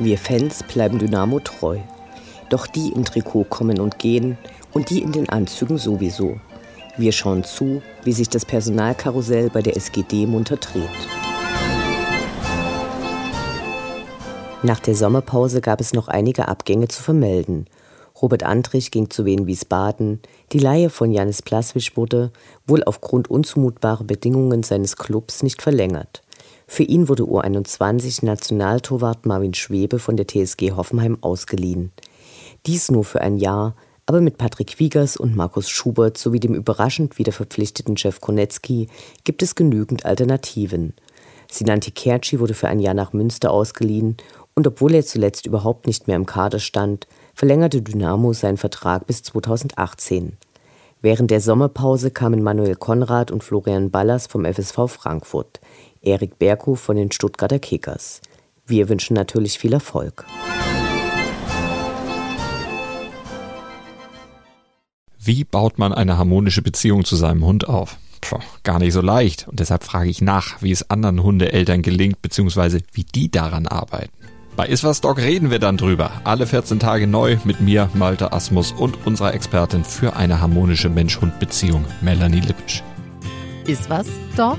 Wir Fans bleiben Dynamo treu. Doch die im Trikot kommen und gehen und die in den Anzügen sowieso. Wir schauen zu, wie sich das Personalkarussell bei der SGD munter dreht. Nach der Sommerpause gab es noch einige Abgänge zu vermelden. Robert Andrich ging zu Wien Wiesbaden. Die Leihe von Janis Plaswitsch wurde, wohl aufgrund unzumutbarer Bedingungen seines Clubs, nicht verlängert. Für ihn wurde U21 Nationaltorwart Marvin Schwebe von der TSG Hoffenheim ausgeliehen. Dies nur für ein Jahr, aber mit Patrick Wiegers und Markus Schubert sowie dem überraschend wieder verpflichteten Chef Konetzki gibt es genügend Alternativen. Sinanti Kerci wurde für ein Jahr nach Münster ausgeliehen und obwohl er zuletzt überhaupt nicht mehr im Kader stand, verlängerte Dynamo seinen Vertrag bis 2018. Während der Sommerpause kamen Manuel Konrad und Florian Ballas vom FSV Frankfurt, Erik Berghoff von den Stuttgarter Kickers. Wir wünschen natürlich viel Erfolg. Wie baut man eine harmonische Beziehung zu seinem Hund auf? Puh, gar nicht so leicht. Und deshalb frage ich nach, wie es anderen Hundeeltern gelingt, beziehungsweise wie die daran arbeiten. Bei Iswas Dog reden wir dann drüber. Alle 14 Tage neu mit mir, Malte Asmus und unserer Expertin für eine harmonische Mensch-Hund-Beziehung, Melanie Lippisch. Iswas Dog